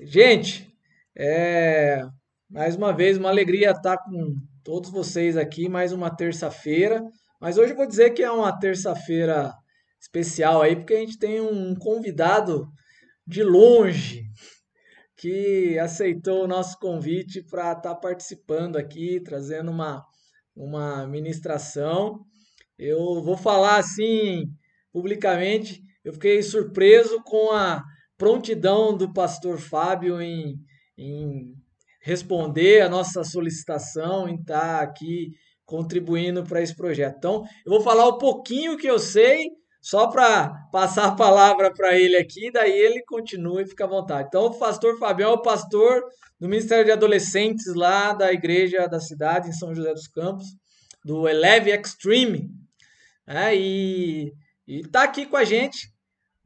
Gente, é, mais uma vez, uma alegria estar com todos vocês aqui, mais uma terça-feira. Mas hoje eu vou dizer que é uma terça-feira especial aí, porque a gente tem um convidado de longe que aceitou o nosso convite para estar participando aqui, trazendo uma, uma ministração. Eu vou falar assim publicamente, eu fiquei surpreso com a prontidão do pastor Fábio em, em responder a nossa solicitação, em estar aqui contribuindo para esse projeto. Então, eu vou falar um pouquinho que eu sei, só para passar a palavra para ele aqui, daí ele continua e fica à vontade. Então, o pastor Fabião é o pastor do Ministério de Adolescentes lá da igreja da cidade, em São José dos Campos, do Eleve Extreme. É, e está aqui com a gente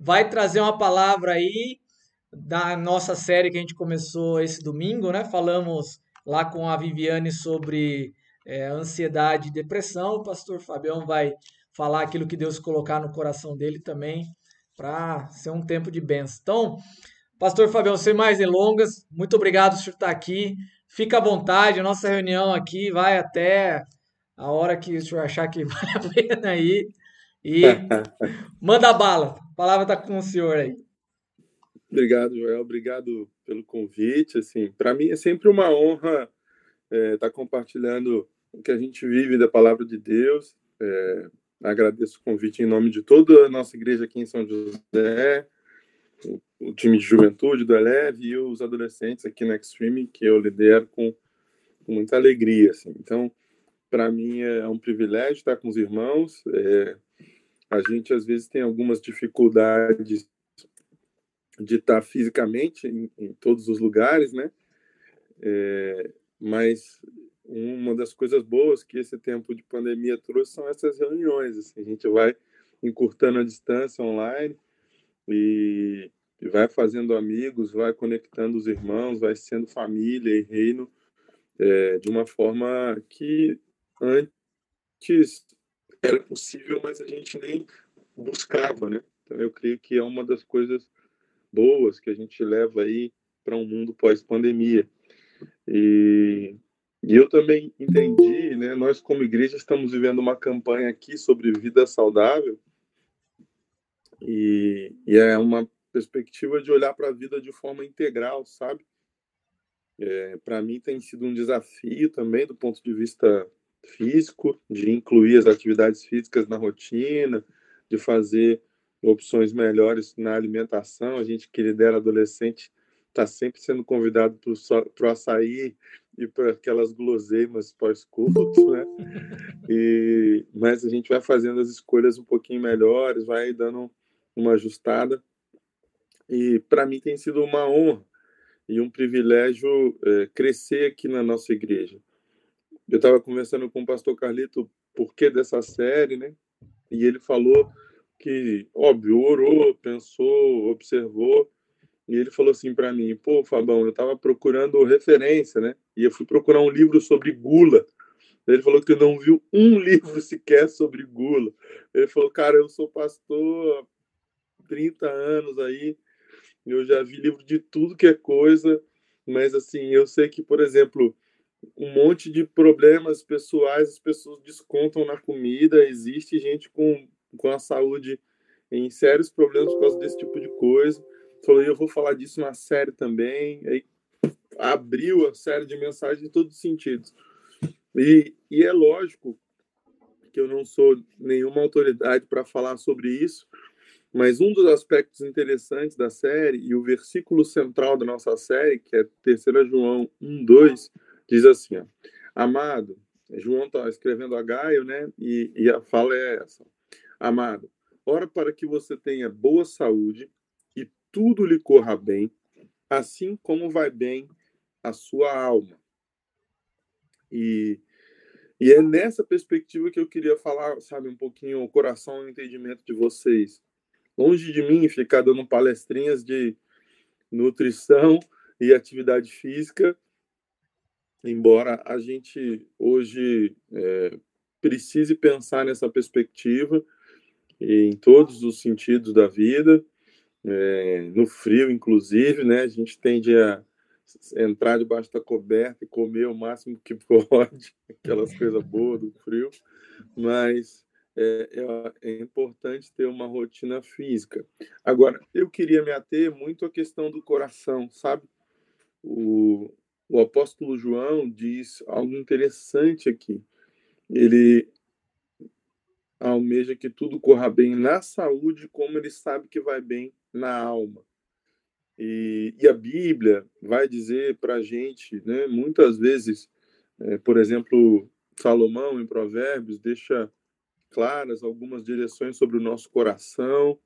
vai trazer uma palavra aí da nossa série que a gente começou esse domingo, né? Falamos lá com a Viviane sobre é, ansiedade e depressão. O pastor Fabião vai falar aquilo que Deus colocar no coração dele também, para ser um tempo de bênção. Então, pastor Fabião, sem mais delongas, muito obrigado por estar aqui. Fica à vontade, a nossa reunião aqui vai até a hora que o senhor achar que vale a pena aí. E manda bala. A palavra está com o senhor aí. Obrigado, Joel. Obrigado pelo convite. Assim, para mim é sempre uma honra estar é, tá compartilhando o que a gente vive da palavra de Deus. É, agradeço o convite em nome de toda a nossa igreja aqui em São José, o, o time de juventude do Eleve e os adolescentes aqui na Extreme, que eu lidero com, com muita alegria. Assim. Então, para mim é um privilégio estar com os irmãos. É, a gente às vezes tem algumas dificuldades de estar fisicamente em, em todos os lugares, né? É, mas uma das coisas boas que esse tempo de pandemia trouxe são essas reuniões. Assim, a gente vai encurtando a distância online e, e vai fazendo amigos, vai conectando os irmãos, vai sendo família e reino é, de uma forma que antes era possível, mas a gente nem buscava, né? Então eu creio que é uma das coisas boas que a gente leva aí para um mundo pós-pandemia. E, e, eu também entendi, né? Nós como igreja estamos vivendo uma campanha aqui sobre vida saudável e, e é uma perspectiva de olhar para a vida de forma integral, sabe? É, para mim tem sido um desafio também do ponto de vista físico, de incluir as atividades físicas na rotina, de fazer opções melhores na alimentação. A gente que lidera adolescente está sempre sendo convidado para o açaí e para aquelas guloseimas pós-culto, né? E, mas a gente vai fazendo as escolhas um pouquinho melhores, vai dando uma ajustada. E para mim tem sido uma honra e um privilégio é, crescer aqui na nossa igreja. Eu estava conversando com o pastor Carlito por que dessa série, né? E ele falou que, óbvio, orou, pensou, observou, e ele falou assim para mim: pô, Fabão, eu estava procurando referência, né? E eu fui procurar um livro sobre gula. Ele falou que não viu um livro sequer sobre gula. Ele falou, cara, eu sou pastor há 30 anos aí, eu já vi livro de tudo que é coisa, mas assim, eu sei que, por exemplo, um monte de problemas pessoais as pessoas descontam na comida. Existe gente com, com a saúde em sérios problemas por causa desse tipo de coisa. Falei, eu vou falar disso na série também. Aí abriu a série de mensagens em todos os sentidos. E, e é lógico que eu não sou nenhuma autoridade para falar sobre isso, mas um dos aspectos interessantes da série e o versículo central da nossa série, que é 3 João 1, 2, Diz assim, ó, amado, João está escrevendo a Gaio, né? E, e a fala é essa: Amado, ora para que você tenha boa saúde e tudo lhe corra bem, assim como vai bem a sua alma. E, e é nessa perspectiva que eu queria falar, sabe, um pouquinho o coração e o entendimento de vocês. Longe de mim ficar dando palestrinhas de nutrição e atividade física, embora a gente hoje é, precise pensar nessa perspectiva em todos os sentidos da vida, é, no frio, inclusive, né? A gente tende a entrar debaixo da coberta e comer o máximo que pode, aquelas coisas boas do frio, mas é, é, é, importante ter uma rotina física. Agora, eu queria me ater muito à questão do coração, sabe? O, o apóstolo João diz algo interessante aqui. Ele almeja que tudo corra bem na saúde, como ele sabe que vai bem na alma. E, e a Bíblia vai dizer para a gente, né, muitas vezes, é, por exemplo, Salomão, em Provérbios, deixa claras algumas direções sobre o nosso coração.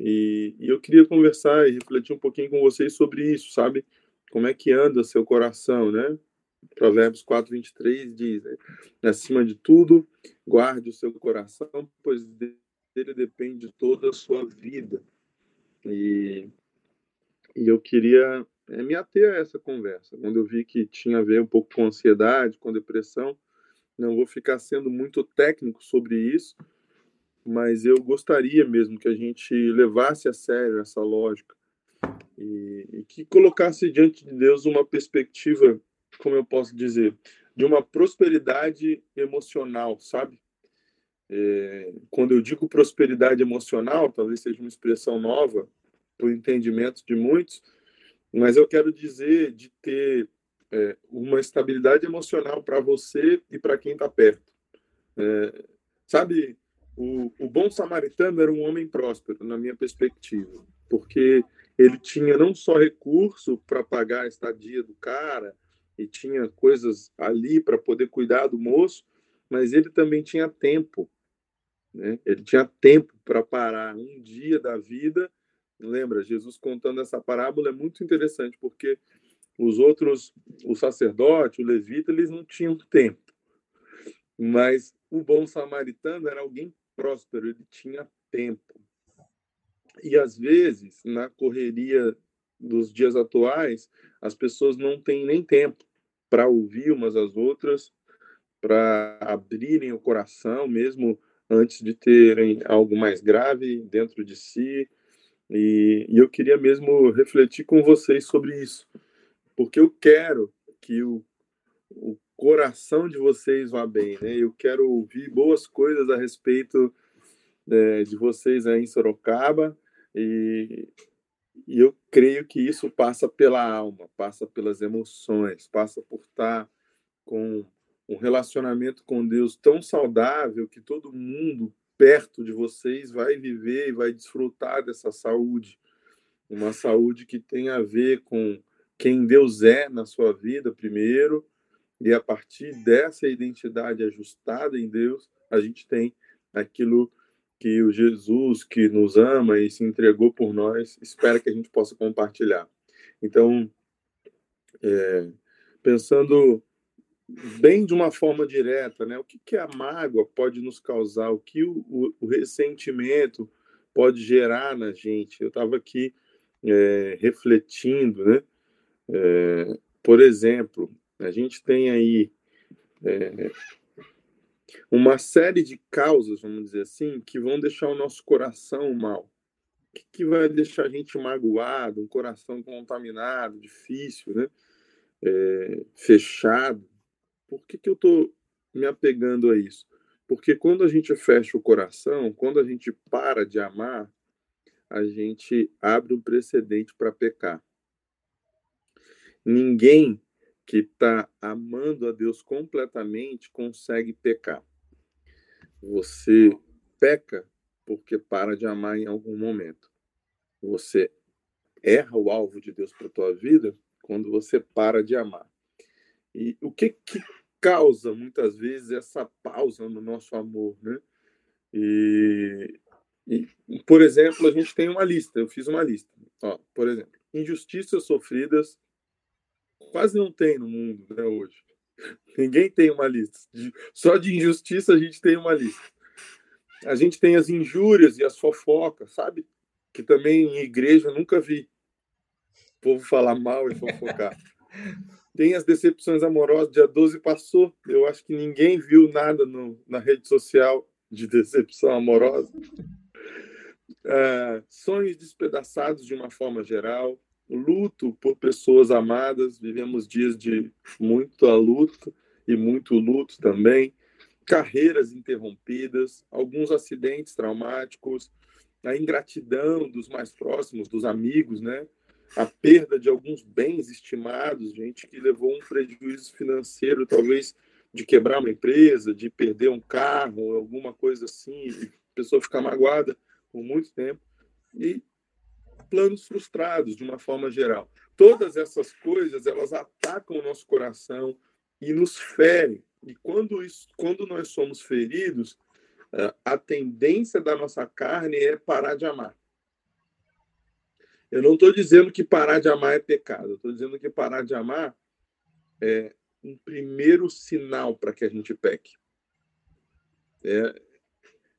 E, e, eu queria conversar e refletir um pouquinho com vocês sobre isso, sabe? Como é que anda seu coração, né? Provérbios 4, 23 diz: né? acima de tudo, guarde o seu coração, pois dele depende toda a sua vida. E, e eu queria é, me ater a essa conversa. Quando eu vi que tinha a ver um pouco com ansiedade, com depressão, não vou ficar sendo muito técnico sobre isso, mas eu gostaria mesmo que a gente levasse a sério essa lógica e, e que colocasse diante de Deus uma perspectiva como eu posso dizer, de uma prosperidade emocional, sabe? É, quando eu digo prosperidade emocional, talvez seja uma expressão nova para o entendimento de muitos, mas eu quero dizer de ter é, uma estabilidade emocional para você e para quem está perto. É, sabe, o, o bom samaritano era um homem próspero, na minha perspectiva, porque ele tinha não só recurso para pagar a estadia do cara, e tinha coisas ali para poder cuidar do moço, mas ele também tinha tempo. Né? Ele tinha tempo para parar um dia da vida. Lembra, Jesus contando essa parábola é muito interessante, porque os outros, o sacerdote, o levita, eles não tinham tempo. Mas o bom samaritano era alguém próspero, ele tinha tempo. E às vezes, na correria dos dias atuais, as pessoas não têm nem tempo para ouvir umas às outras, para abrirem o coração, mesmo antes de terem algo mais grave dentro de si. E, e, eu queria mesmo refletir com vocês sobre isso, porque eu quero que o, o coração de vocês vá bem, né? Eu quero ouvir boas coisas a respeito é, de vocês aí em Sorocaba e, e eu creio que isso passa pela alma, passa pelas emoções, passa por estar com um relacionamento com Deus tão saudável que todo mundo perto de vocês vai viver e vai desfrutar dessa saúde. Uma saúde que tem a ver com quem Deus é na sua vida, primeiro, e a partir dessa identidade ajustada em Deus, a gente tem aquilo que o Jesus que nos ama e se entregou por nós espera que a gente possa compartilhar. Então, é, pensando bem de uma forma direta, né? O que, que a mágoa pode nos causar? O que o, o, o ressentimento pode gerar na gente? Eu estava aqui é, refletindo, né? É, por exemplo, a gente tem aí é, uma série de causas, vamos dizer assim, que vão deixar o nosso coração mal. O que, que vai deixar a gente magoado, um coração contaminado, difícil, né? É, fechado. Por que, que eu estou me apegando a isso? Porque quando a gente fecha o coração, quando a gente para de amar, a gente abre um precedente para pecar. Ninguém que está amando a Deus completamente consegue pecar. Você peca porque para de amar em algum momento. Você erra o alvo de Deus para a tua vida quando você para de amar. E o que, que causa muitas vezes essa pausa no nosso amor, né? E, e, por exemplo, a gente tem uma lista. Eu fiz uma lista. Ó, por exemplo, injustiças sofridas quase não tem no mundo né, hoje. Ninguém tem uma lista. Só de injustiça a gente tem uma lista. A gente tem as injúrias e as fofocas, sabe? Que também em igreja nunca vi. O povo falar mal e fofocar. Tem as decepções amorosas, dia 12 passou. Eu acho que ninguém viu nada no, na rede social de decepção amorosa. uh, sonhos despedaçados de uma forma geral, luto por pessoas amadas, vivemos dias de muita luta e muito luto também, carreiras interrompidas, alguns acidentes traumáticos, a ingratidão dos mais próximos, dos amigos, né? A perda de alguns bens estimados, gente que levou um prejuízo financeiro, talvez de quebrar uma empresa, de perder um carro, alguma coisa assim, a pessoa ficar magoada por muito tempo. E planos frustrados, de uma forma geral. Todas essas coisas, elas atacam o nosso coração e nos ferem. E quando, isso, quando nós somos feridos, eh, a tendência da nossa carne é parar de amar. Eu não estou dizendo que parar de amar é pecado. Estou dizendo que parar de amar é um primeiro sinal para que a gente peque. É,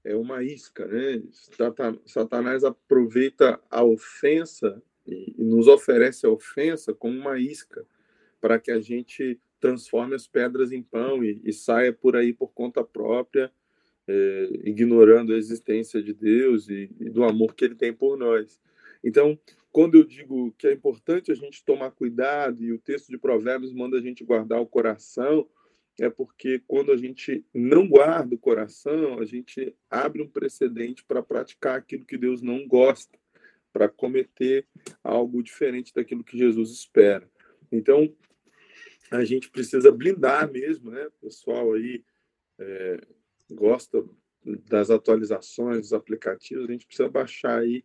é uma isca, né? Satanás aproveita a ofensa e, nos oferece a ofensa como uma isca para que a gente transforme as pedras em pão e, e saia por aí por conta própria, é, ignorando a existência de Deus e, e do amor que Ele tem por nós. Então, quando eu digo que é importante a gente tomar cuidado e o texto de Provérbios manda a gente guardar o coração, é porque quando a gente não guarda o coração, a gente abre um precedente para praticar aquilo que Deus não gosta, para cometer algo diferente daquilo que Jesus espera. Então, a gente precisa blindar mesmo, né? O pessoal aí é, gosta das atualizações dos aplicativos, a gente precisa baixar aí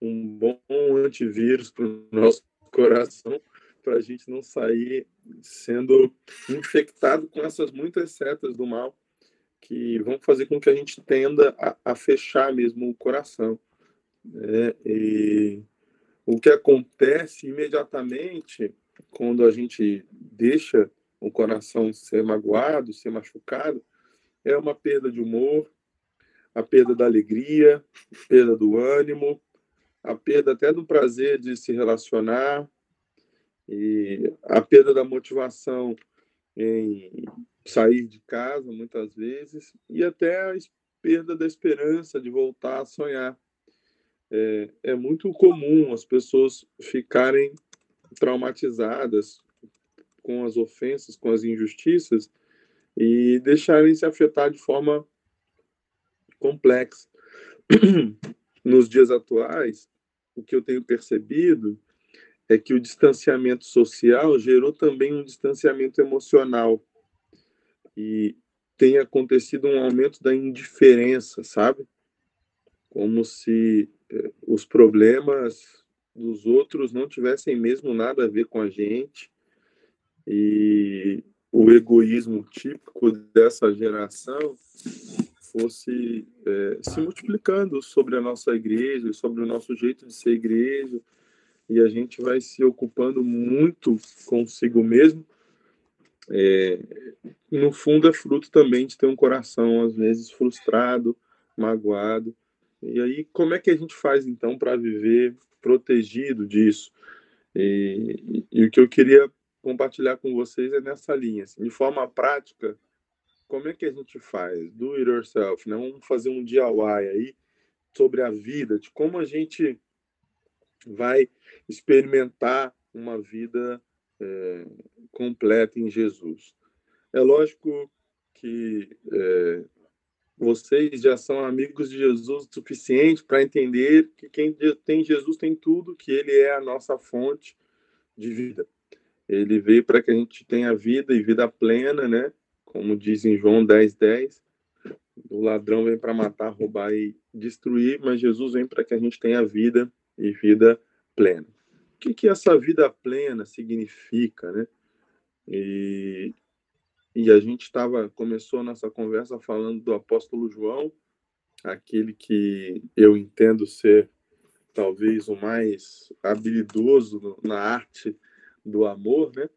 um bom antivírus para o nosso coração para a gente não sair sendo infectado com essas muitas setas do mal que vão fazer com que a gente tenda a, a fechar mesmo o coração. Né? E o que acontece imediatamente quando a gente deixa o coração ser magoado, ser machucado, é uma perda de humor, a perda da alegria, perda do ânimo, a perda até do prazer de se relacionar, e a perda da motivação em sair de casa, muitas vezes, e até a perda da esperança de voltar a sonhar. É, é muito comum as pessoas ficarem traumatizadas com as ofensas, com as injustiças e deixarem se afetar de forma complexa. Nos dias atuais, o que eu tenho percebido é que o distanciamento social gerou também um distanciamento emocional e tem acontecido um aumento da indiferença, sabe? Como se eh, os problemas dos outros não tivessem mesmo nada a ver com a gente e o egoísmo típico dessa geração fosse é, se multiplicando sobre a nossa igreja, sobre o nosso jeito de ser igreja, e a gente vai se ocupando muito consigo mesmo. É, no fundo, é fruto também de ter um coração, às vezes, frustrado, magoado. E aí, como é que a gente faz, então, para viver protegido disso? E, e, e, o que eu queria compartilhar com vocês é nessa linha. Assim, de forma prática, como é que a gente faz? Do it yourself, né? Vamos fazer um DIY aí sobre a vida, de como a gente vai experimentar uma vida é, completa em Jesus. É lógico que é, vocês já são amigos de Jesus o suficiente para entender que quem tem Jesus tem tudo, que Ele é a nossa fonte de vida. Ele veio para que a gente tenha vida e vida plena, né? Como diz em João 10, 10. O ladrão vem para matar, roubar e destruir, mas Jesus vem para que a gente tenha vida e vida plena. O que, que essa vida plena significa, né? E, e a gente estava começou a nossa conversa falando do apóstolo João, aquele que eu entendo ser talvez o mais habilidoso na arte do amor, né?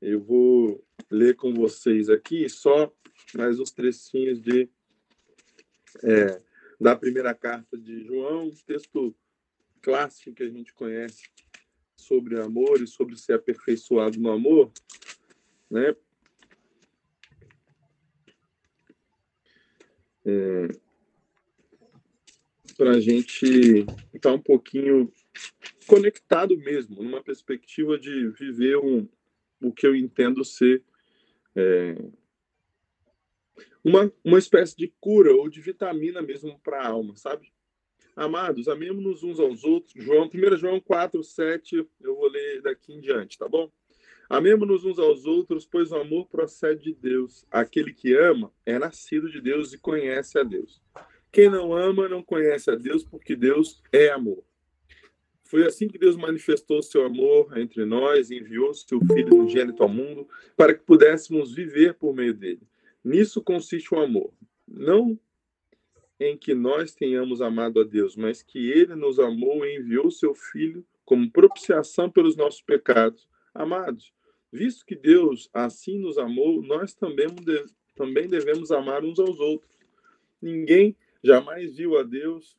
Eu vou ler com vocês aqui só mais uns trechinhos de é, da primeira carta de João, texto clássico que a gente conhece sobre amor e sobre ser aperfeiçoado no amor, né? É... para a gente estar tá um pouquinho conectado mesmo, numa perspectiva de viver um, o que eu entendo ser é, uma, uma espécie de cura ou de vitamina mesmo para a alma, sabe? Amados, amemos-nos uns aos outros. João, 1 João 4, 7, eu vou ler daqui em diante, tá bom? Amemos-nos uns aos outros, pois o amor procede de Deus. Aquele que ama é nascido de Deus e conhece a Deus. Quem não ama não conhece a Deus, porque Deus é amor. Foi assim que Deus manifestou seu amor entre nós e enviou seu Filho unigênito ao mundo para que pudéssemos viver por meio dele. Nisso consiste o amor. Não em que nós tenhamos amado a Deus, mas que ele nos amou e enviou seu Filho como propiciação pelos nossos pecados. Amados, visto que Deus assim nos amou, nós também, também devemos amar uns aos outros. Ninguém jamais viu a Deus.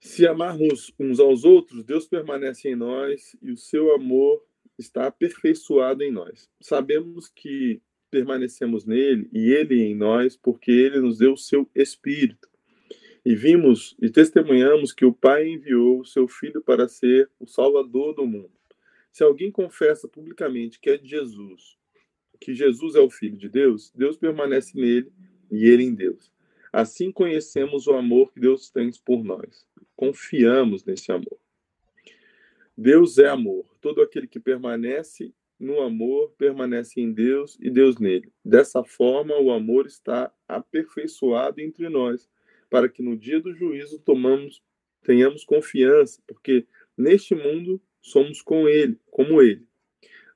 Se amarmos uns aos outros, Deus permanece em nós e o seu amor está aperfeiçoado em nós. Sabemos que permanecemos nele e ele em nós, porque ele nos deu o seu Espírito. E vimos e testemunhamos que o Pai enviou o seu Filho para ser o Salvador do mundo. Se alguém confessa publicamente que é de Jesus, que Jesus é o Filho de Deus, Deus permanece nele e ele em Deus. Assim conhecemos o amor que Deus tem por nós. Confiamos nesse amor. Deus é amor. Todo aquele que permanece no amor permanece em Deus e Deus nele. Dessa forma, o amor está aperfeiçoado entre nós, para que no dia do juízo tomamos, tenhamos confiança, porque neste mundo somos com ele, como ele.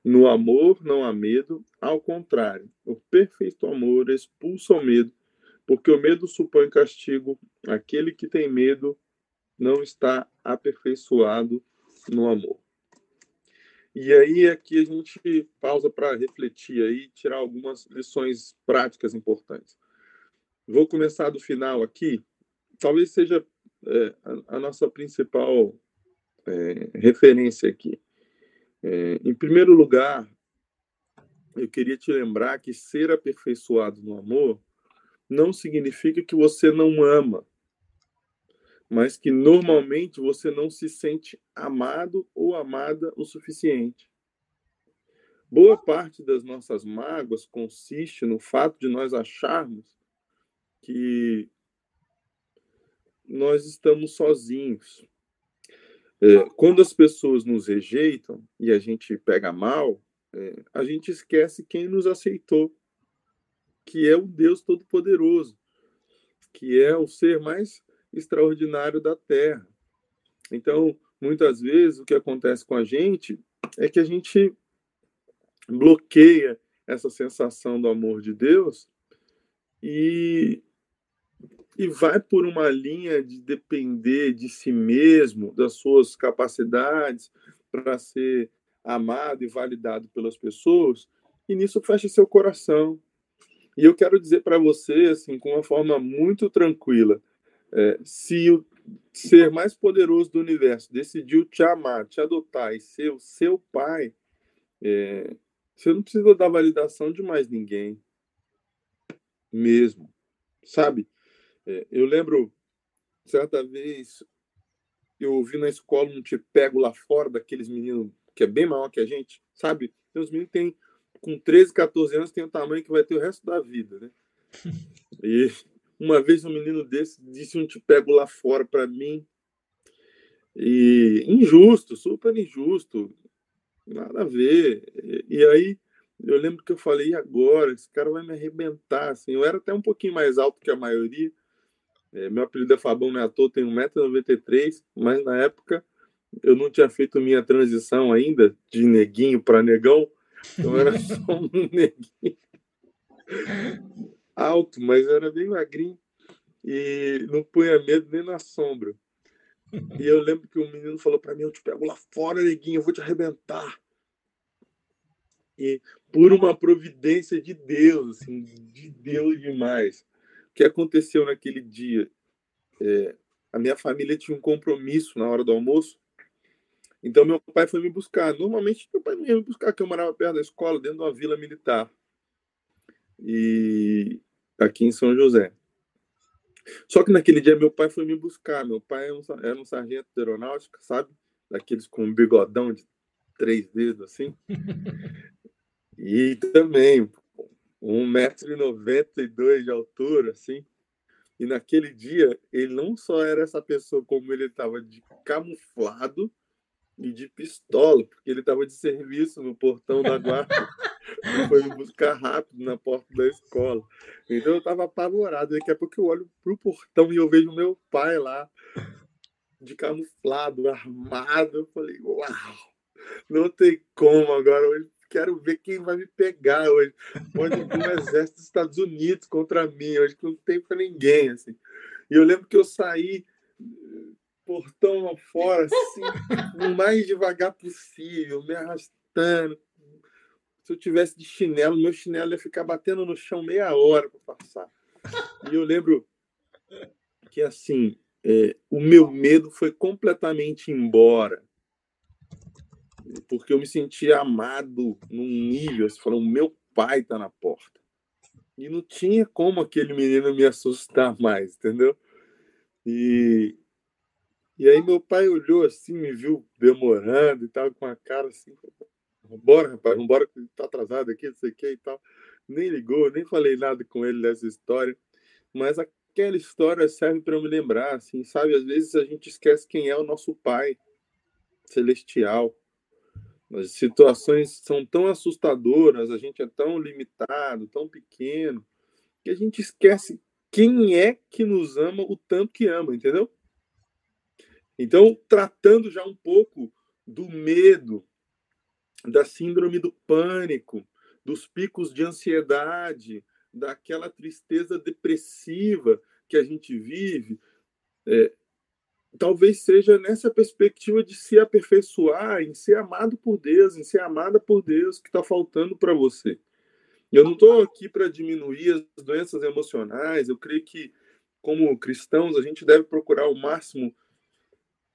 No amor não há medo, ao contrário, o perfeito amor expulsa o medo, porque o medo supõe castigo. Aquele que tem medo não está aperfeiçoado no amor. E aí aqui a gente pausa para refletir aí, tirar algumas lições práticas importantes. Vou começar do final aqui. Talvez seja é, a, a, nossa principal é, referência aqui. É, em primeiro lugar, eu queria te lembrar que ser aperfeiçoado no amor não significa que você não ama mas que normalmente você não se sente amado ou amada o suficiente. Boa parte das nossas mágoas consiste no fato de nós acharmos que nós estamos sozinhos. É, quando as pessoas nos rejeitam e a gente pega mal, é, a gente esquece quem nos aceitou, que é o Deus Todo-Poderoso, que é o ser mais extraordinário da Terra. Então, muitas vezes, o que acontece com a gente é que a gente bloqueia essa sensação do amor de Deus e, e vai por uma linha de depender de si mesmo, das suas capacidades para ser amado e validado pelas pessoas, e nisso fecha seu coração. E eu quero dizer para você, assim, com uma forma muito tranquila, é, se o ser mais poderoso do universo decidiu te amar, te adotar e ser o seu pai, é, você não precisa dar validação de mais ninguém. Mesmo. Sabe? É, eu lembro, certa vez, eu ouvi na escola um te pego lá fora daqueles meninos que é bem maior que a gente, sabe? Tem uns meninos que tem, com 13, 14 anos, tem o tamanho que vai ter o resto da vida, né? E uma vez um menino desse disse um te pego lá fora para mim. E injusto, super injusto. Nada a ver. E, e, aí eu lembro que eu falei, e agora? Esse cara vai me arrebentar. Assim, eu era até um pouquinho mais alto que a maioria. É, meu apelido é Fabão Neator, tenho 1,93m, mas na época eu não tinha feito minha transição ainda de neguinho para negão. Então era só um neguinho alto, mas era bem magrinho e não punha medo nem na sombra. E eu lembro que o um menino falou para mim: Eu te pego lá fora, neguinho, eu vou te arrebentar. E por uma providência de Deus, assim, de Deus demais. O que aconteceu naquele dia? É, a minha família tinha um compromisso na hora do almoço. Então meu pai foi me buscar. Normalmente meu pai não ia me buscar, porque eu morava perto da escola, dentro de uma vila militar. E aqui em São José. Só que naquele dia meu pai foi me buscar. Meu pai era um, era um sargento de aeronáutica, sabe? Daqueles com um bigodão de três dedos, assim. E também 1,92m de altura, assim. E naquele dia, ele não só era essa pessoa, como ele estava de camuflado e de pistola, porque ele estava de serviço no portão da guarda. foi me buscar rápido na porta da escola. Então eu estava apavorado. Daqui a pouco eu olho pro portão e eu vejo meu pai lá, de camuflado, armado. Eu falei, uau, não tem como agora. Eu quero ver quem vai me pegar hoje. Hoje o exército dos Estados Unidos contra mim. Hoje que não tem para ninguém. Assim. E eu lembro que eu saí portão fora, assim, o mais devagar possível, me arrastando. Se eu tivesse de chinelo, meu chinelo ia ficar batendo no chão meia hora para passar. E eu lembro que, assim, é, o meu medo foi completamente embora. Porque eu me sentia amado num nível, assim, falando, meu pai está na porta. E não tinha como aquele menino me assustar mais, entendeu? E, e aí meu pai olhou assim, me viu demorando e tal, com a cara assim, bora, rapaz, vambora, que tá atrasado aqui, não sei o que e tal. Nem ligou, nem falei nada com ele dessa história, mas aquela história serve para me lembrar, assim, sabe? Às vezes a gente esquece quem é o nosso pai celestial. As situações são tão assustadoras, a gente é tão limitado, tão pequeno, que a gente esquece quem é que nos ama o tanto que ama, entendeu? Então, tratando já um pouco do medo, da síndrome do pânico, dos picos de ansiedade, daquela tristeza depressiva que a gente vive, é, talvez seja nessa perspectiva de se aperfeiçoar, em ser amado por Deus, em ser amada por Deus, que está faltando para você. Eu não estou aqui para diminuir as doenças emocionais, eu creio que, como cristãos, a gente deve procurar o máximo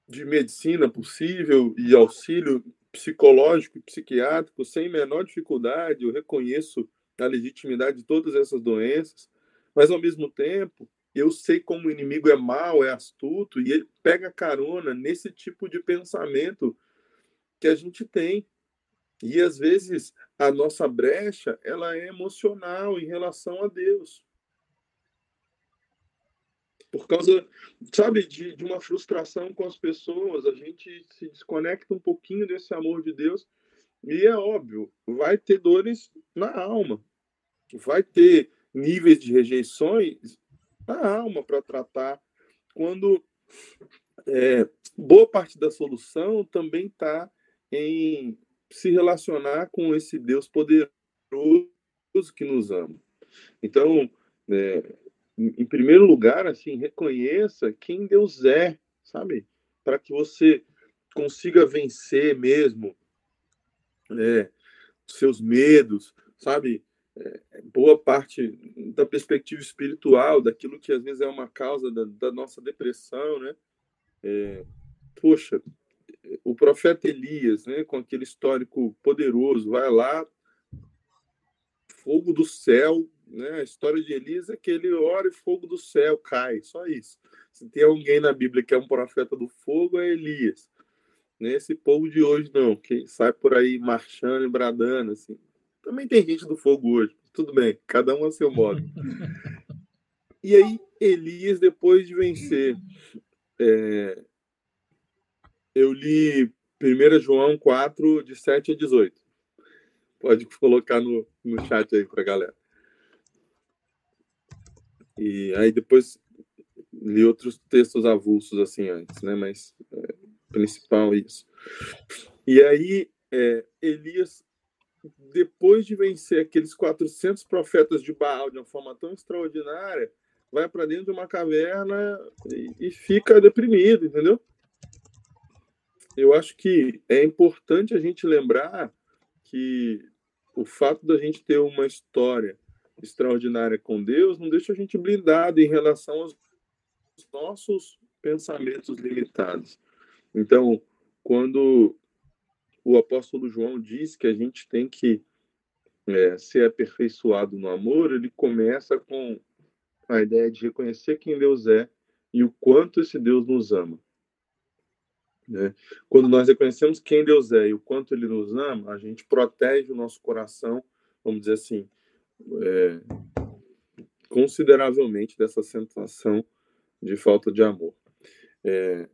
de medicina possível e auxílio psicológico e psiquiátrico sem menor dificuldade. Eu reconheço a legitimidade de todas essas doenças, mas ao mesmo tempo eu sei como o inimigo é mau, é astuto e ele pega carona nesse tipo de pensamento que a gente tem. E às vezes a nossa brecha ela é emocional em relação a Deus por causa, sabe, de, de uma frustração com as pessoas, a gente se desconecta um pouquinho desse amor de Deus e é óbvio, vai ter dores na alma, vai ter níveis de rejeições na alma para tratar, quando é, boa parte da solução também está em se relacionar com esse Deus poderoso que nos ama. Então, é, em primeiro lugar, assim, reconheça quem Deus é, sabe? Para que você consiga vencer mesmo é, seus medos, sabe? É, boa parte da perspectiva espiritual, daquilo que às vezes é uma causa da, da nossa depressão, né? É, poxa, o profeta Elias, né, com aquele histórico poderoso, vai lá, fogo do céu né? A história de Elias é que ele ora e fogo do céu cai, só isso. Se tem alguém na Bíblia que é um profeta do fogo, é Elias. Nesse povo de hoje, não, que sai por aí marchando e bradando, assim. Também tem gente do fogo hoje, tudo bem, cada um a seu modo. E aí, Elias, depois de vencer, é... eu li 1 João 4, de 7 a 18. Pode colocar no, no chat aí para galera. E aí depois li outros textos avulsos assim antes, né? Mas é, principal isso. E aí é, Elias, depois de vencer aqueles 400 profetas de Baal de uma forma tão extraordinária, vai para dentro de uma caverna e, e fica deprimido, entendeu? Eu acho que é importante a gente lembrar que o fato da gente ter uma história extraordinária com Deus não deixa a gente blindado em relação aos nossos pensamentos limitados. Então, quando o apóstolo João diz que a gente tem que é, ser aperfeiçoado no amor, ele começa com a ideia de reconhecer quem Deus é e o quanto esse Deus nos ama. Né? Quando nós reconhecemos quem Deus é e o quanto Ele nos ama, a gente protege o nosso coração, vamos dizer assim, é, consideravelmente dessa sensação de falta de amor, é,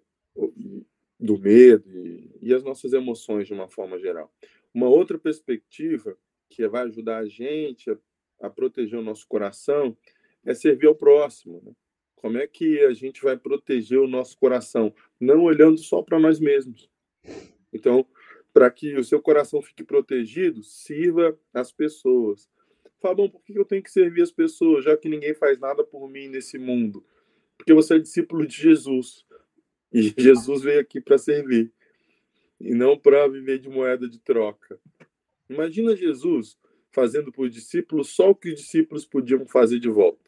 do medo e, e as nossas emoções de uma forma geral. Uma outra perspectiva que vai ajudar a gente a, a proteger o nosso coração é servir ao próximo. Né? Como é que a gente vai proteger o nosso coração? Não olhando só para nós mesmos. Então, para que o seu coração fique protegido, sirva as pessoas. Fala, bom, por que eu tenho que servir as pessoas, já que ninguém faz nada por mim nesse mundo? Porque você é discípulo de Jesus. E Jesus veio aqui para servir. E não para viver de moeda de troca. Imagina Jesus fazendo por discípulos só o que os discípulos podiam fazer de volta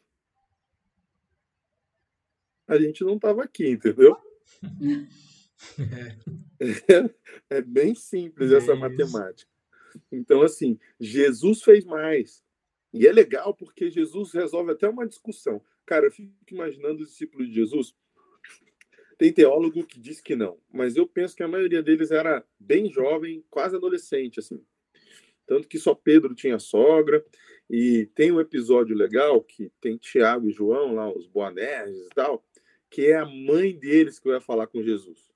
a gente não estava aqui, entendeu? É, é bem simples essa é matemática. Então, assim, Jesus fez mais. E é legal porque Jesus resolve até uma discussão. Cara, eu fico imaginando os discípulos de Jesus. Tem teólogo que diz que não, mas eu penso que a maioria deles era bem jovem, quase adolescente, assim. Tanto que só Pedro tinha sogra. E tem um episódio legal que tem Tiago e João lá, os Boanerges e tal que é a mãe deles que vai falar com Jesus.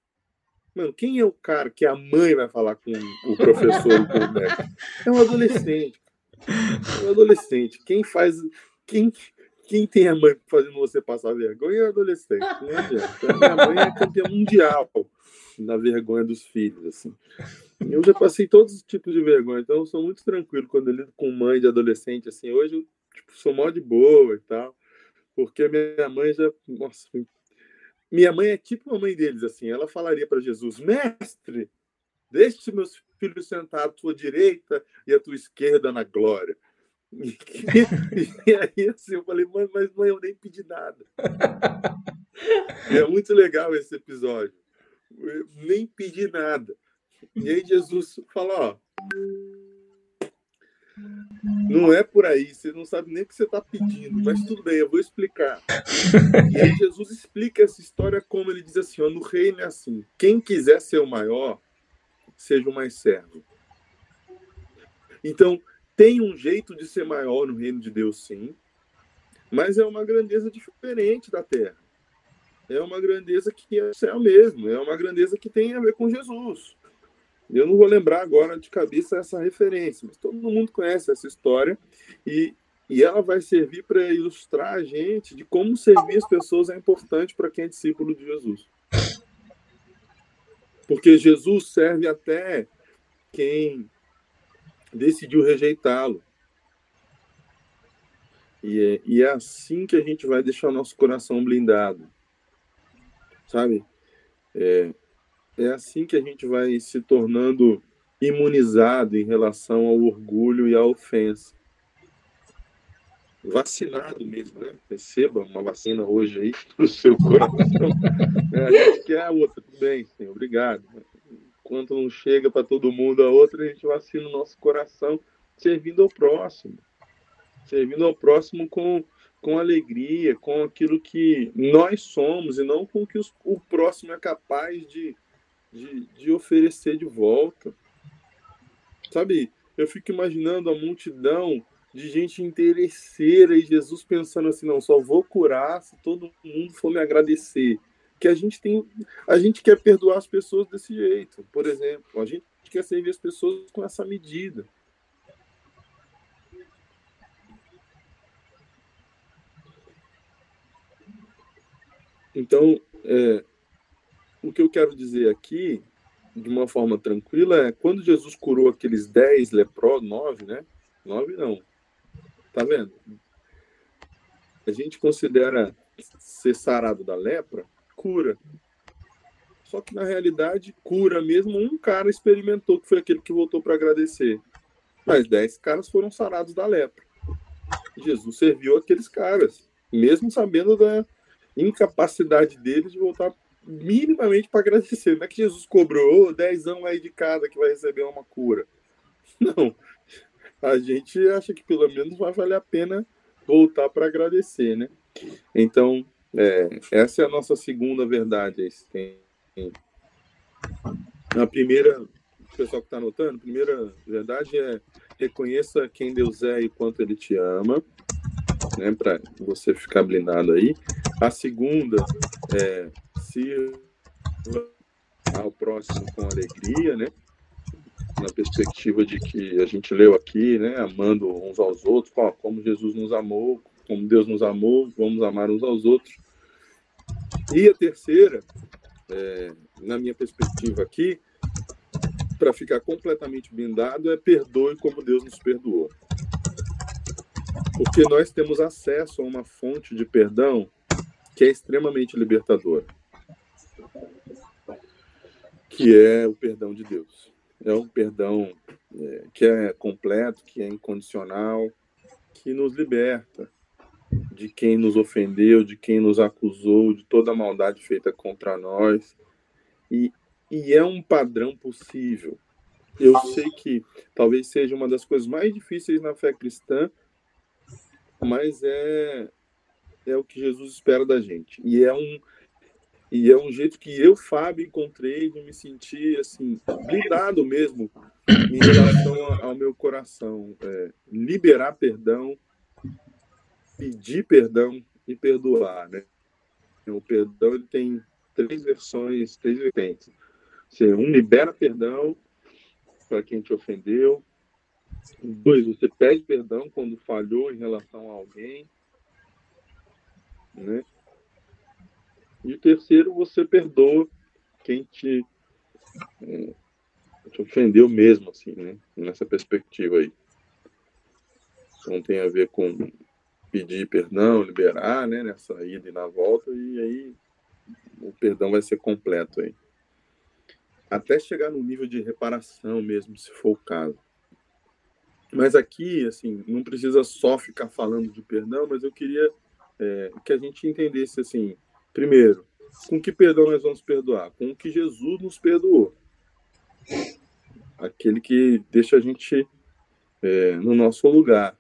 Mano, quem é o cara que a mãe vai falar com o professor com o médico? É um adolescente. É adolescente. Quem faz. Quem, quem tem a mãe fazendo você passar vergonha é adolescente. Não adianta. Então, minha mãe é campeã mundial na vergonha dos filhos. Assim. Eu já passei todos os tipos de vergonha, então eu sou muito tranquilo quando eu lido com mãe de adolescente. Assim, hoje eu tipo, sou mó de boa e tal. Porque minha mãe já. Nossa, minha mãe é tipo a mãe deles, assim. Ela falaria para Jesus: Mestre, deixe meus filhos sentados à tua direita e à tua esquerda na glória. E, aí, assim, eu falei: Mãe, mas mãe, eu nem pedi nada. E é muito legal esse episódio. Eu nem pedi nada. E aí, Jesus fala: Ó não é por aí, você não sabe nem o que você está pedindo, mas tudo bem, eu vou explicar. E aí Jesus explica essa história como ele diz assim: ó, no reino é assim, quem quiser ser o maior, seja o mais servo. Então, tem um jeito de ser maior no reino de Deus, sim, mas é uma grandeza diferente da terra. É uma grandeza que é o céu mesmo, é uma grandeza que tem a ver com Jesus. Eu não vou lembrar agora de cabeça essa referência, mas todo mundo conhece essa história e, e ela vai servir para ilustrar a gente de como servir as pessoas é importante para quem é discípulo de Jesus. Porque Jesus serve até quem decidiu rejeitá-lo. E é, e é assim que a gente vai deixar o nosso coração blindado. Sabe? É, é assim que a gente vai se tornando imunizado em relação ao orgulho e à ofensa. Vacinado mesmo, né? Receba uma vacina hoje aí para o seu coração. É, a gente quer a outra, tudo bem, sim, obrigado. Enquanto não chega para todo mundo a outra, a gente vacina o nosso coração servindo ao próximo. Servindo ao próximo com, com alegria, com aquilo que nós somos e não com o que os, o próximo é capaz de, de, de oferecer de volta. Sabe, eu fico imaginando a multidão de gente interesseira e Jesus pensando assim, não, só vou curar se todo mundo for me agradecer. Que a gente tem, a gente quer perdoar as pessoas desse jeito, por exemplo, a gente quer servir as pessoas com essa medida. Então, é, o que eu quero dizer aqui, de uma forma tranquila, é quando Jesus curou aqueles dez leprosos, nove, né? Nove não. Tá vendo? A gente considera ser sarado da lepra cura. Só que na realidade, cura mesmo um cara experimentou, que foi aquele que voltou para agradecer. Mas dez caras foram sarados da lepra. Jesus serviu aqueles caras, mesmo sabendo da incapacidade deles de voltar minimamente para agradecer. Não é que Jesus cobrou dezão aí de cada que vai receber uma cura. Não. A gente acha que pelo menos vai valer a pena voltar para agradecer, né? Então, é, essa é a nossa segunda verdade. A primeira, o pessoal que está anotando, a primeira verdade é reconheça quem Deus é e quanto Ele te ama, né, para você ficar blindado aí. A segunda é sirva ao próximo com alegria, né? Na perspectiva de que a gente leu aqui, né? Amando uns aos outros, como Jesus nos amou, como Deus nos amou, vamos amar uns aos outros. E a terceira, é, na minha perspectiva aqui, para ficar completamente blindado, é perdoe como Deus nos perdoou. Porque nós temos acesso a uma fonte de perdão que é extremamente libertadora que é o perdão de Deus. É um perdão é, que é completo, que é incondicional, que nos liberta de quem nos ofendeu, de quem nos acusou, de toda a maldade feita contra nós. E, e é um padrão possível. Eu sei que talvez seja uma das coisas mais difíceis na fé cristã, mas é, é o que Jesus espera da gente. E é um, e é um jeito que eu, Fábio, encontrei de me sentir assim, blindado mesmo em relação ao meu coração. É, liberar perdão, pedir perdão e perdoar. Né? O perdão ele tem três versões, três vertentes. Você, um, libera perdão para quem te ofendeu. Dois, você pede perdão quando falhou em relação a alguém. Né? E terceiro, você perdoa quem te, é, te ofendeu mesmo, assim, né? Nessa perspectiva aí. Então tem a ver com pedir perdão, liberar, né? Nessa ida e na volta, e aí o perdão vai ser completo aí. Até chegar no nível de reparação mesmo, se for o caso. Mas aqui, assim, não precisa só ficar falando de perdão, mas eu queria é, que a gente entendesse, assim, Primeiro, com que perdão nós vamos perdoar? Com o que Jesus nos perdoou. Aquele que deixa a gente é, no nosso lugar,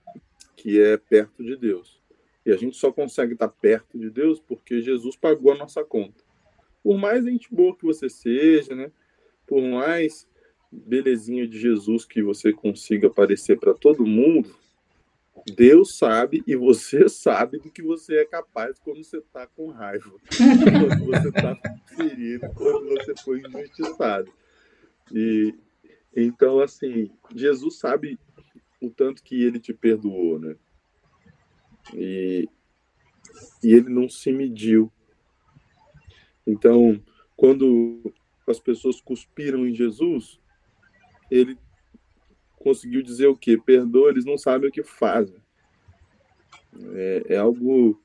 que é perto de Deus. E a gente só consegue estar perto de Deus porque Jesus pagou a nossa conta. Por mais gente boa que você seja, né? Por mais belezinha de Jesus que você consiga aparecer para todo mundo, Deus sabe e você sabe do que você é capaz quando você está com raiva, quando você está ferido, quando você foi injustiçado. E então, assim, Jesus sabe o tanto que ele te perdoou, né? E, e ele não se mediu. Então, quando as pessoas cuspiram em Jesus, ele conseguiu dizer o quê? Perdoa, eles não sabem o que fazem. É, é algo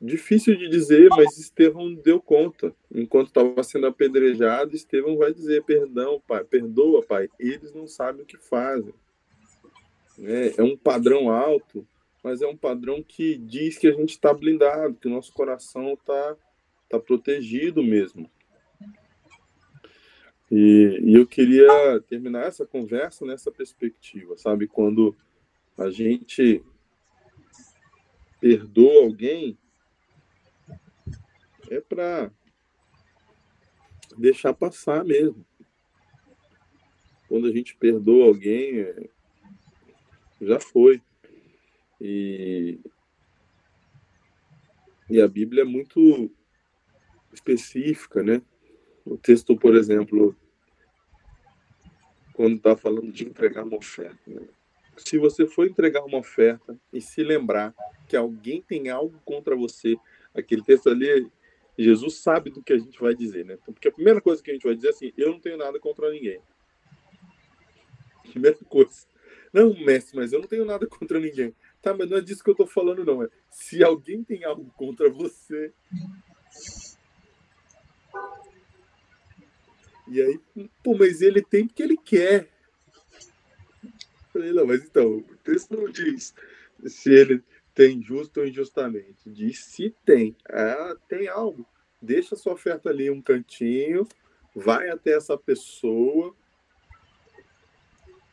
difícil de dizer, mas Estevão deu conta. Enquanto estava sendo apedrejado, Estevão vai dizer: Perdão, pai, perdoa, pai. Eles não sabem o que fazem. É, é um padrão alto, mas é um padrão que diz que a gente está blindado, que o nosso coração está tá protegido mesmo. E, e, eu queria terminar essa conversa nessa perspectiva, sabe? Quando a gente perdoa alguém, é para deixar passar mesmo. Quando a gente perdoa alguém, é, já foi. E, e a Bíblia é muito específica, né? O texto, por exemplo, quando está falando de entregar uma oferta. Né? Se você for entregar uma oferta e se lembrar que alguém tem algo contra você, aquele texto ali, Jesus sabe do que a gente vai dizer, né? Porque a primeira coisa que a gente vai dizer é assim: eu não tenho nada contra ninguém. Primeira coisa. Não, mestre, mas eu não tenho nada contra ninguém. Tá, mas não é disso que eu tô falando, não. É se alguém tem algo contra você, e aí, pô, mas ele tem porque ele quer. falei, não, mas então, o texto não diz se ele tem justo ou injustamente. Diz se tem. Ah, tem algo. Deixa sua oferta ali um cantinho, vai até essa pessoa,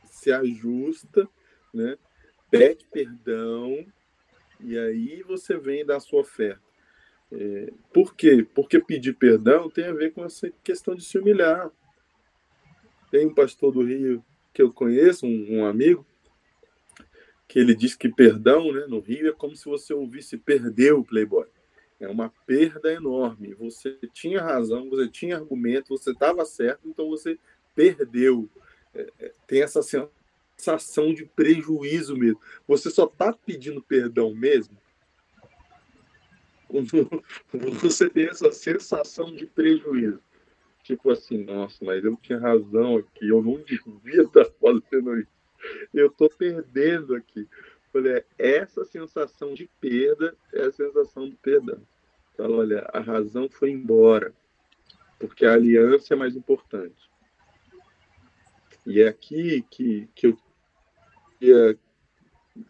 se ajusta, né? Pede perdão E aí você vem dar sua oferta. É, por quê? Porque pedir perdão tem a ver com essa questão de se humilhar. Tem um pastor do Rio que eu conheço, um, um amigo, que ele diz que perdão né, no Rio é como se você ouvisse perder o Playboy. É uma perda enorme. Você tinha razão, você tinha argumento, você estava certo, então você perdeu. É, é, tem essa sensação de prejuízo mesmo. Você só está pedindo perdão mesmo quando você tem essa sensação de prejuízo. Tipo assim, nossa, mas eu tinha razão aqui, eu não devia estar fazendo isso. Eu estou perdendo aqui. Falei, essa sensação de perda é a sensação do perdão. Fala, olha, a razão foi embora, porque a aliança é mais importante. E é aqui que, que eu queria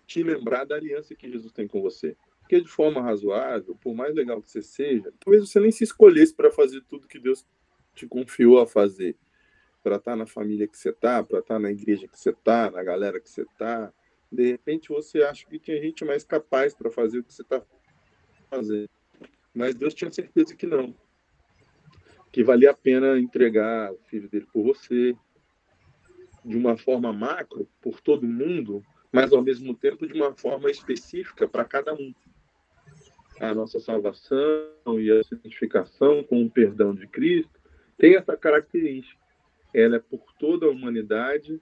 te lembrar da aliança que Jesus tem com você. Porque de forma razoável, por mais legal que você seja, talvez você nem se escolhesse para fazer tudo que Deus te confiou a fazer. Para estar tá na família que você está, para estar tá na igreja que você está, na galera que você está, de repente você acha que tinha gente mais capaz para fazer o que você está fazendo. Mas Deus tinha certeza que não. Que valia a pena entregar o filho dele por você, de uma forma macro, por todo mundo, mas ao mesmo tempo de uma forma específica para cada um. A nossa salvação e a santificação com o perdão de Cristo tem essa característica. Ela é por toda a humanidade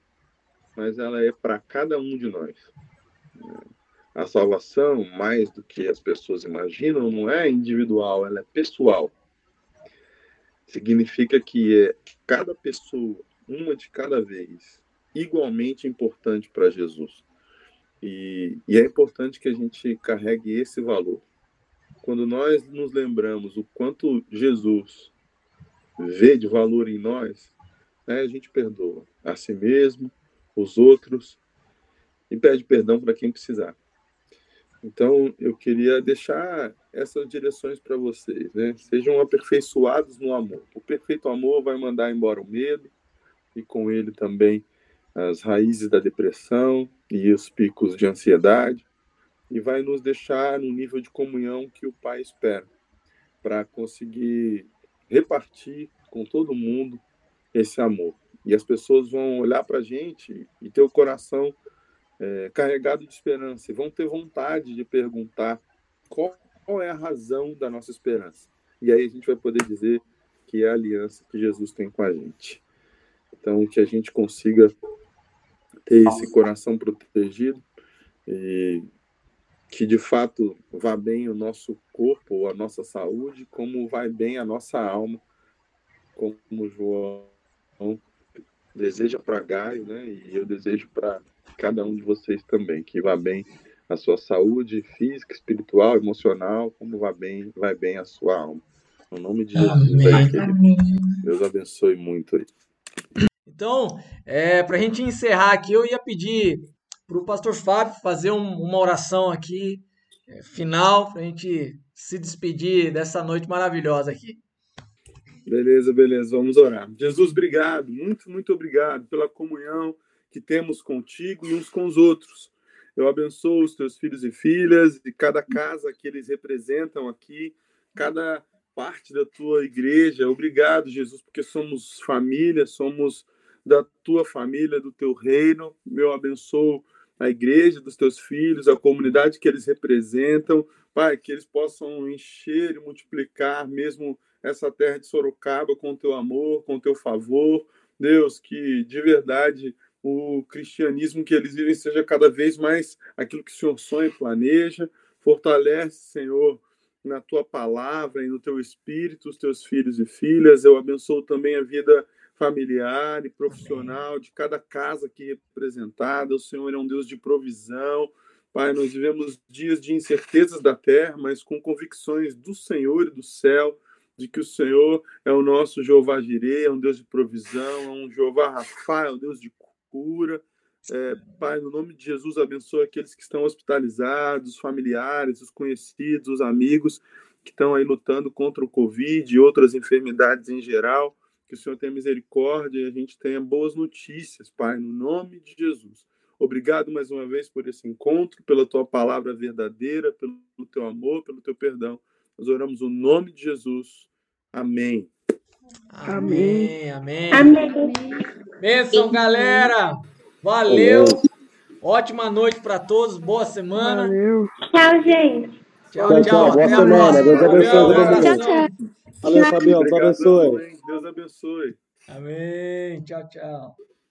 mas ela é para cada um de nós. A salvação, mais do que as pessoas imaginam, não é individual, ela é pessoal. Significa que é cada pessoa, uma de cada vez, igualmente importante para Jesus. E, e, é importante que a gente carregue esse valor. Quando nós nos lembramos o quanto Jesus vê de valor em nós, né, a gente perdoa a si mesmo, os outros e pede perdão para quem precisar. Então, eu queria deixar essas direções para vocês, né? Sejam aperfeiçoados no amor. O perfeito amor vai mandar embora o medo e com ele também as raízes da depressão e os picos de ansiedade e vai nos deixar no nível de comunhão que o Pai espera para conseguir repartir com todo mundo esse amor. E as pessoas vão olhar para a gente e ter o coração é, carregado de esperança e vão ter vontade de perguntar qual, qual é a razão da nossa esperança. E aí a gente vai poder dizer que é a aliança que Jesus tem com a gente. Então, que a gente consiga ter esse coração protegido e que de fato vá bem o nosso corpo ou a nossa saúde, como vai bem a nossa alma, como João deseja para Gaio, né? E eu desejo para cada um de vocês também que vá bem a sua saúde física, espiritual, emocional, como vá bem, vai bem a sua alma. No nome de Jesus, aí, querido. Deus abençoe muito aí. Então, é, para a gente encerrar aqui, eu ia pedir para o pastor Fábio fazer um, uma oração aqui, é, final, para a gente se despedir dessa noite maravilhosa aqui. Beleza, beleza, vamos orar. Jesus, obrigado, muito, muito obrigado pela comunhão que temos contigo e uns com os outros. Eu abençoo os teus filhos e filhas e cada casa que eles representam aqui, cada parte da tua igreja. Obrigado, Jesus, porque somos família, somos da tua família, do teu reino. Eu abençoo a igreja dos teus filhos, a comunidade que eles representam. Pai, que eles possam encher e multiplicar mesmo essa terra de Sorocaba com teu amor, com teu favor. Deus, que de verdade o cristianismo que eles vivem seja cada vez mais aquilo que o Senhor sonha e planeja. Fortalece, Senhor, na tua palavra e no teu espírito os teus filhos e filhas. Eu abençoo também a vida familiar e profissional de cada casa aqui representada. O Senhor é um Deus de provisão. Pai, nós vivemos dias de incertezas da terra, mas com convicções do Senhor e do céu de que o Senhor é o nosso Jeová Jireh, é um Deus de provisão, é um Jeová Rafa, é um Deus de cura. É, pai, no nome de Jesus, abençoe aqueles que estão hospitalizados, os familiares, os conhecidos, os amigos que estão aí lutando contra o Covid e outras enfermidades em geral. Que o Senhor tenha misericórdia e a gente tenha boas notícias, Pai, no nome de Jesus. Obrigado mais uma vez por esse encontro, pela tua palavra verdadeira, pelo teu amor, pelo teu perdão. Nós oramos o nome de Jesus. Amém. Amém, amém. Amém. Bênção, galera. Valeu. Ótima noite para todos. Boa semana. Valeu. Tchau, gente. Tchau, Tchau, tchau. Boa Até a semana. próxima. Deus abençoe. Tchau, tchau. Valeu, Fabião. Deus abençoe. Deus abençoe. Amém. Tchau, tchau.